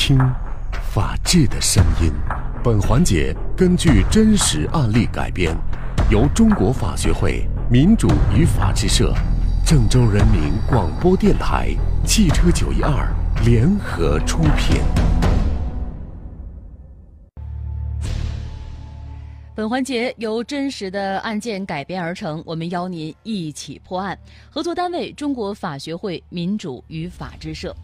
听法治的声音。本环节根据真实案例改编，由中国法学会民主与法治社、郑州人民广播电台、汽车九一二联合出品。本环节由真实的案件改编而成，我们邀您一起破案。合作单位：中国法学会民主与法治社。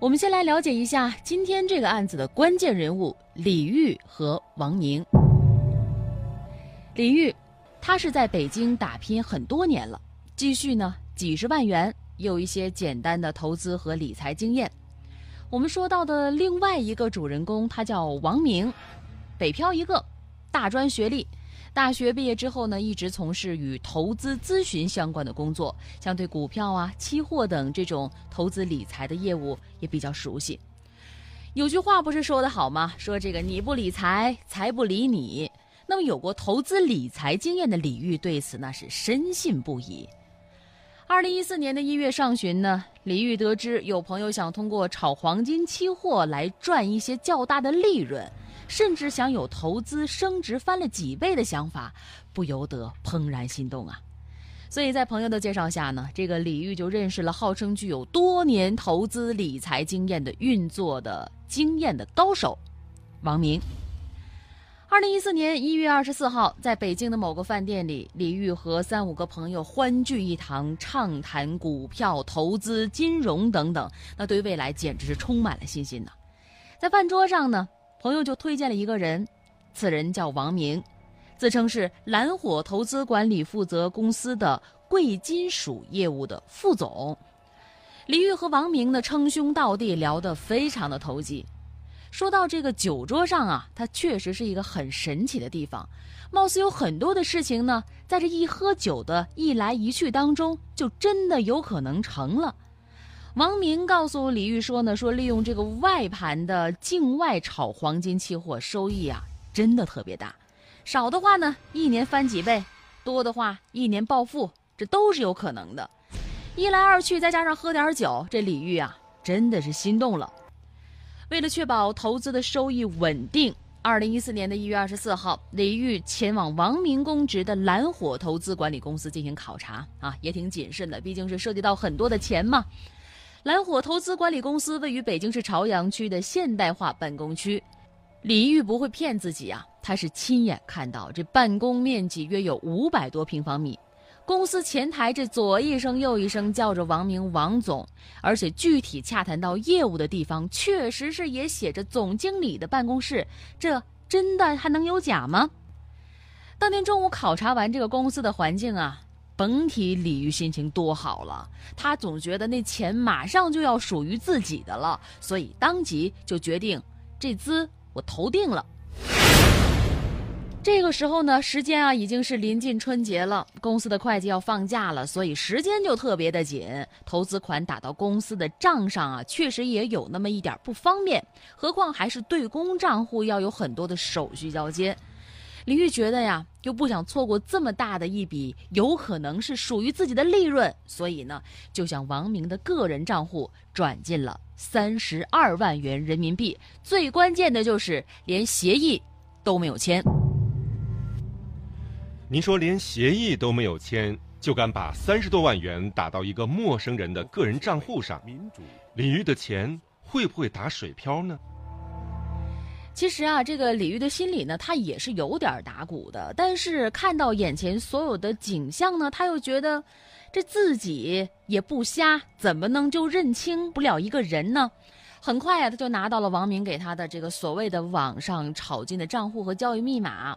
我们先来了解一下今天这个案子的关键人物李玉和王宁。李玉，他是在北京打拼很多年了，积蓄呢几十万元，有一些简单的投资和理财经验。我们说到的另外一个主人公，他叫王明，北漂一个，大专学历，大学毕业之后呢，一直从事与投资咨询相关的工作，像对股票啊、期货等这种投资理财的业务也比较熟悉。有句话不是说的好吗？说这个你不理财，财不理你。那么有过投资理财经验的李玉对此那是深信不疑。二零一四年的一月上旬呢，李玉得知有朋友想通过炒黄金期货来赚一些较大的利润，甚至想有投资升值翻了几倍的想法，不由得怦然心动啊！所以在朋友的介绍下呢，这个李玉就认识了号称具有多年投资理财经验的运作的经验的高手王明。二零一四年一月二十四号，在北京的某个饭店里，李玉和三五个朋友欢聚一堂，畅谈股票投资、金融等等，那对未来简直是充满了信心呢。在饭桌上呢，朋友就推荐了一个人，此人叫王明，自称是蓝火投资管理负责公司的贵金属业务的副总。李玉和王明呢称兄道弟，聊得非常的投机。说到这个酒桌上啊，它确实是一个很神奇的地方，貌似有很多的事情呢，在这一喝酒的一来一去当中，就真的有可能成了。王明告诉李玉说呢，说利用这个外盘的境外炒黄金期货，收益啊真的特别大，少的话呢一年翻几倍，多的话一年暴富，这都是有可能的。一来二去，再加上喝点酒，这李玉啊真的是心动了。为了确保投资的收益稳定，二零一四年的一月二十四号，李玉前往王明公职的蓝火投资管理公司进行考察啊，也挺谨慎的，毕竟是涉及到很多的钱嘛。蓝火投资管理公司位于北京市朝阳区的现代化办公区，李玉不会骗自己啊，他是亲眼看到这办公面积约有五百多平方米。公司前台这左一声右一声叫着王明王总，而且具体洽谈到业务的地方，确实是也写着总经理的办公室，这真的还能有假吗？当天中午考察完这个公司的环境啊，甭提李玉心情多好了，他总觉得那钱马上就要属于自己的了，所以当即就决定这资我投定了。这个时候呢，时间啊已经是临近春节了，公司的会计要放假了，所以时间就特别的紧。投资款打到公司的账上啊，确实也有那么一点不方便，何况还是对公账户，要有很多的手续交接。李玉觉得呀，又不想错过这么大的一笔，有可能是属于自己的利润，所以呢，就向王明的个人账户转进了三十二万元人民币。最关键的就是连协议都没有签。您说连协议都没有签，就敢把三十多万元打到一个陌生人的个人账户上，李玉的钱会不会打水漂呢？其实啊，这个李玉的心里呢，他也是有点打鼓的。但是看到眼前所有的景象呢，他又觉得这自己也不瞎，怎么能就认清不了一个人呢？很快啊，他就拿到了王明给他的这个所谓的网上炒金的账户和交易密码。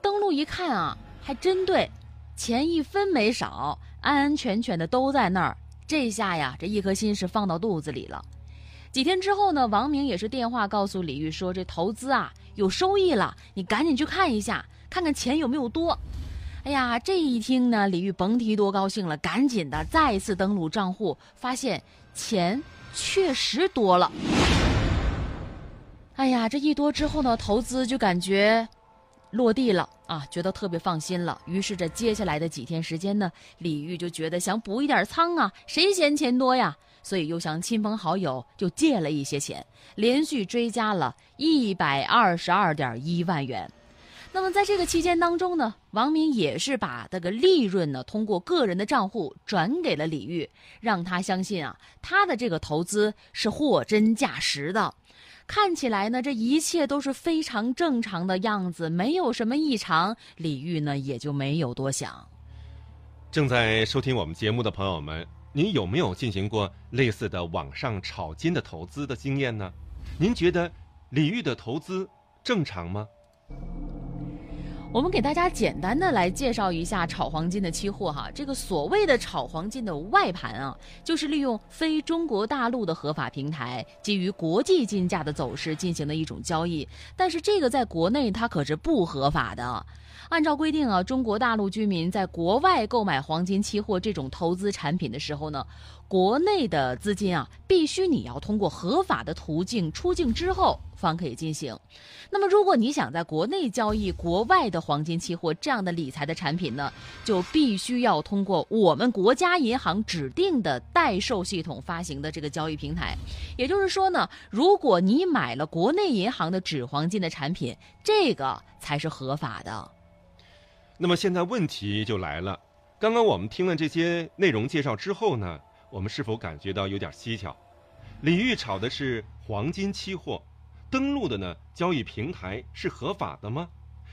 登录一看啊，还真对，钱一分没少，安安全全的都在那儿。这下呀，这一颗心是放到肚子里了。几天之后呢，王明也是电话告诉李玉说，这投资啊有收益了，你赶紧去看一下，看看钱有没有多。哎呀，这一听呢，李玉甭提多高兴了，赶紧的再一次登录账户，发现钱确实多了。哎呀，这一多之后呢，投资就感觉。落地了啊，觉得特别放心了。于是这接下来的几天时间呢，李玉就觉得想补一点仓啊，谁嫌钱多呀？所以又向亲朋好友就借了一些钱，连续追加了一百二十二点一万元。那么在这个期间当中呢，王明也是把这个利润呢通过个人的账户转给了李玉，让他相信啊，他的这个投资是货真价实的。看起来呢，这一切都是非常正常的样子，没有什么异常。李玉呢也就没有多想。正在收听我们节目的朋友们，您有没有进行过类似的网上炒金的投资的经验呢？您觉得李玉的投资正常吗？我们给大家简单的来介绍一下炒黄金的期货哈，这个所谓的炒黄金的外盘啊，就是利用非中国大陆的合法平台，基于国际金价的走势进行的一种交易，但是这个在国内它可是不合法的。按照规定啊，中国大陆居民在国外购买黄金期货这种投资产品的时候呢，国内的资金啊，必须你要通过合法的途径出境之后方可以进行。那么，如果你想在国内交易国外的黄金期货这样的理财的产品呢，就必须要通过我们国家银行指定的代售系统发行的这个交易平台。也就是说呢，如果你买了国内银行的纸黄金的产品，这个才是合法的。那么现在问题就来了，刚刚我们听了这些内容介绍之后呢，我们是否感觉到有点蹊跷？李玉炒的是黄金期货，登录的呢交易平台是合法的吗？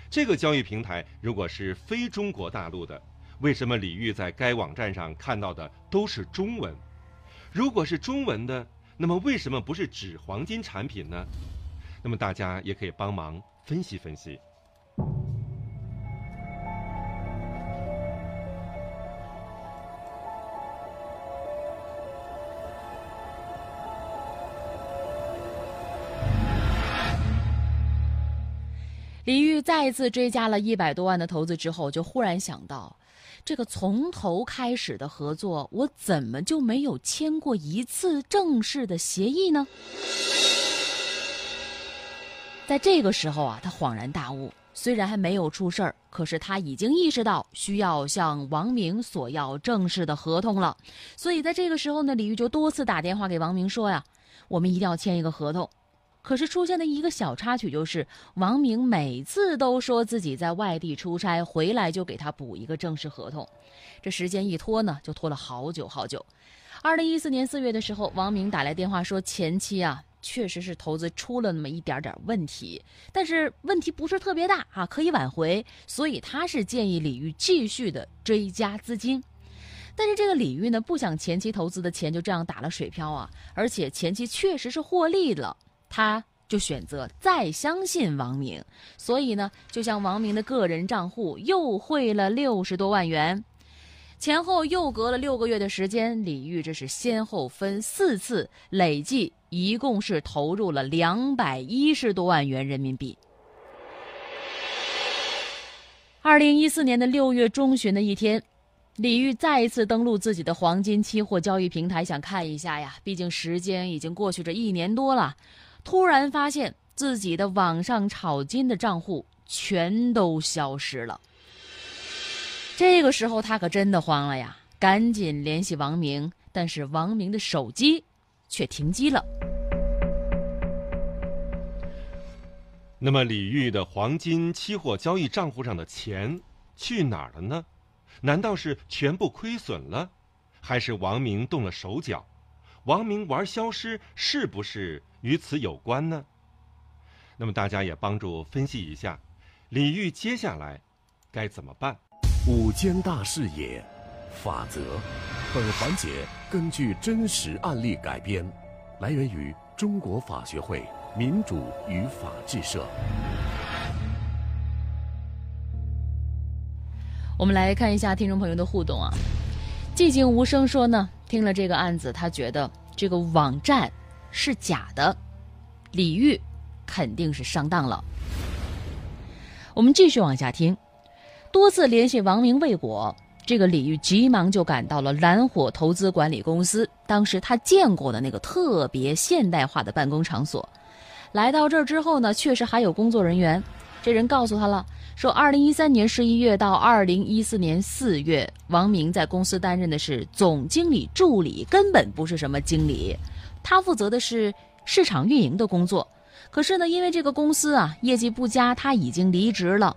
这个交易平台如果是非中国大陆的，为什么李玉在该网站上看到的都是中文？如果是中文的，那么为什么不是纸黄金产品呢？那么大家也可以帮忙分析分析。再一次追加了一百多万的投资之后，就忽然想到，这个从头开始的合作，我怎么就没有签过一次正式的协议呢？在这个时候啊，他恍然大悟，虽然还没有出事儿，可是他已经意识到需要向王明索要正式的合同了。所以在这个时候呢，李玉就多次打电话给王明说呀：“我们一定要签一个合同。”可是出现的一个小插曲就是，王明每次都说自己在外地出差，回来就给他补一个正式合同。这时间一拖呢，就拖了好久好久。二零一四年四月的时候，王明打来电话说，前期啊确实是投资出了那么一点点问题，但是问题不是特别大啊，可以挽回。所以他是建议李玉继续的追加资金。但是这个李玉呢，不想前期投资的钱就这样打了水漂啊，而且前期确实是获利了。他就选择再相信王明，所以呢，就向王明的个人账户又汇了六十多万元，前后又隔了六个月的时间，李玉这是先后分四次，累计一共是投入了两百一十多万元人民币。二零一四年的六月中旬的一天，李玉再一次登录自己的黄金期货交易平台，想看一下呀，毕竟时间已经过去这一年多了。突然发现自己的网上炒金的账户全都消失了。这个时候他可真的慌了呀，赶紧联系王明，但是王明的手机却停机了。那么李玉的黄金期货交易账户上的钱去哪儿了呢？难道是全部亏损了，还是王明动了手脚？王明玩消失是不是？与此有关呢？那么大家也帮助分析一下，李煜接下来该怎么办？五间大视野，法则。本环节根据真实案例改编，来源于中国法学会民主与法治社。我们来看一下听众朋友的互动啊。寂静无声说呢，听了这个案子，他觉得这个网站。是假的，李玉肯定是上当了。我们继续往下听，多次联系王明未果，这个李玉急忙就赶到了蓝火投资管理公司，当时他见过的那个特别现代化的办公场所。来到这儿之后呢，确实还有工作人员，这人告诉他了，说二零一三年十一月到二零一四年四月，王明在公司担任的是总经理助理，根本不是什么经理，他负责的是市场运营的工作。可是呢，因为这个公司啊业绩不佳，他已经离职了。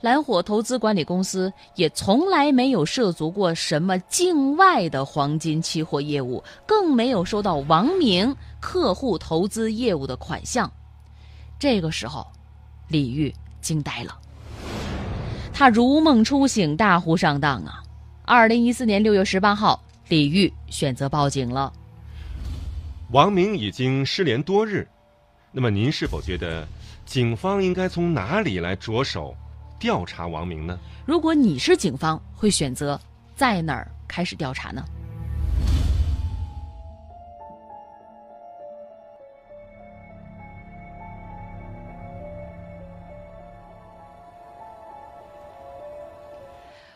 蓝火投资管理公司也从来没有涉足过什么境外的黄金期货业务，更没有收到王明客户投资业务的款项。这个时候，李玉惊呆了，他如梦初醒，大呼上当啊！二零一四年六月十八号，李玉选择报警了。王明已经失联多日，那么您是否觉得警方应该从哪里来着手？调查王明呢？如果你是警方，会选择在哪儿开始调查呢？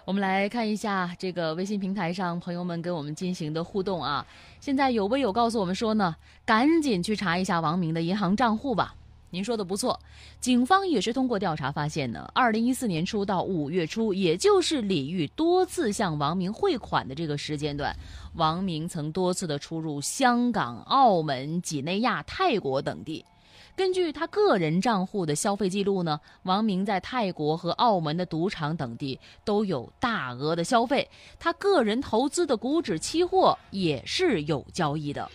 我们来看一下这个微信平台上朋友们跟我们进行的互动啊。现在有微友告诉我们说呢，赶紧去查一下王明的银行账户吧。您说的不错，警方也是通过调查发现呢，二零一四年初到五月初，也就是李玉多次向王明汇款的这个时间段，王明曾多次的出入香港、澳门、几内亚、泰国等地。根据他个人账户的消费记录呢，王明在泰国和澳门的赌场等地都有大额的消费，他个人投资的股指期货也是有交易的。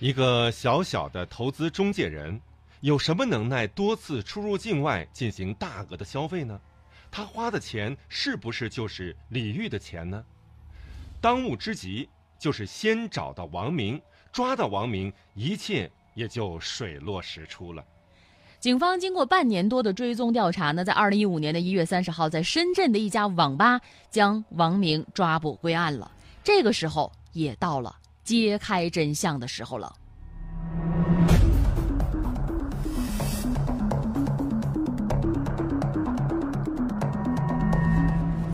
一个小小的投资中介人，有什么能耐多次出入境外进行大额的消费呢？他花的钱是不是就是李玉的钱呢？当务之急就是先找到王明，抓到王明，一切也就水落石出了。警方经过半年多的追踪调查呢，在二零一五年的一月三十号，在深圳的一家网吧将王明抓捕归案了。这个时候也到了。揭开真相的时候了。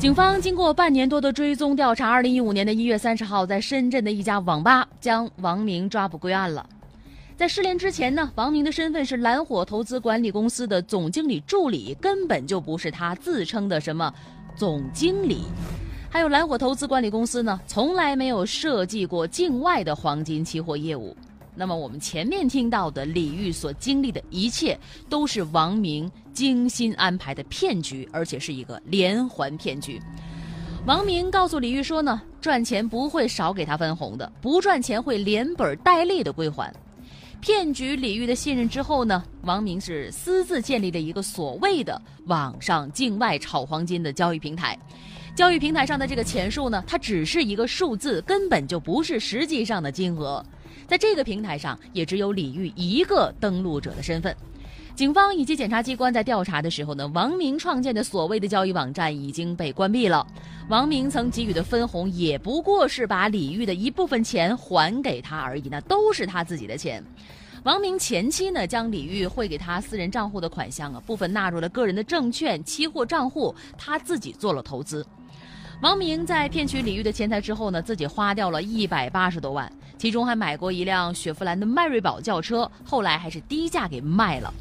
警方经过半年多的追踪调查，二零一五年的一月三十号，在深圳的一家网吧将王明抓捕归案了。在失联之前呢，王明的身份是蓝火投资管理公司的总经理助理，根本就不是他自称的什么总经理。还有蓝火投资管理公司呢，从来没有设计过境外的黄金期货业务。那么我们前面听到的李玉所经历的一切，都是王明精心安排的骗局，而且是一个连环骗局。王明告诉李玉说呢，赚钱不会少给他分红的，不赚钱会连本带利的归还。骗局李玉的信任之后呢，王明是私自建立了一个所谓的网上境外炒黄金的交易平台。交易平台上的这个钱数呢，它只是一个数字，根本就不是实际上的金额。在这个平台上，也只有李玉一个登录者的身份。警方以及检察机关在调查的时候呢，王明创建的所谓的交易网站已经被关闭了。王明曾给予的分红也不过是把李玉的一部分钱还给他而已，那都是他自己的钱。王明前期呢，将李玉汇给他私人账户的款项啊，部分纳入了个人的证券、期货账户，他自己做了投资。王明在骗取李玉的钱财之后呢，自己花掉了一百八十多万，其中还买过一辆雪佛兰的迈锐宝轿车，后来还是低价给卖了。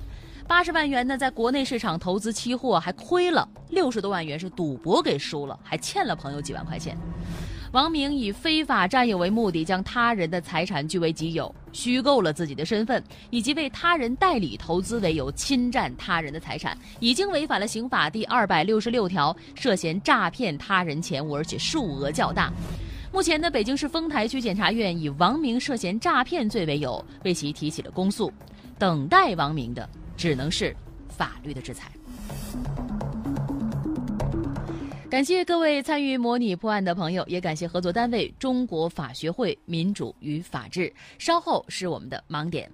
八十万元呢，在国内市场投资期货还亏了，六十多万元是赌博给输了，还欠了朋友几万块钱。王明以非法占有为目的，将他人的财产据为己有，虚构了自己的身份，以及为他人代理投资为由侵占他人的财产，已经违反了刑法第二百六十六条，涉嫌诈骗他人钱物，而且数额较大。目前呢，北京市丰台区检察院以王明涉嫌诈骗罪为由，为其提起了公诉，等待王明的只能是法律的制裁。感谢各位参与模拟破案的朋友，也感谢合作单位中国法学会民主与法治。稍后是我们的盲点。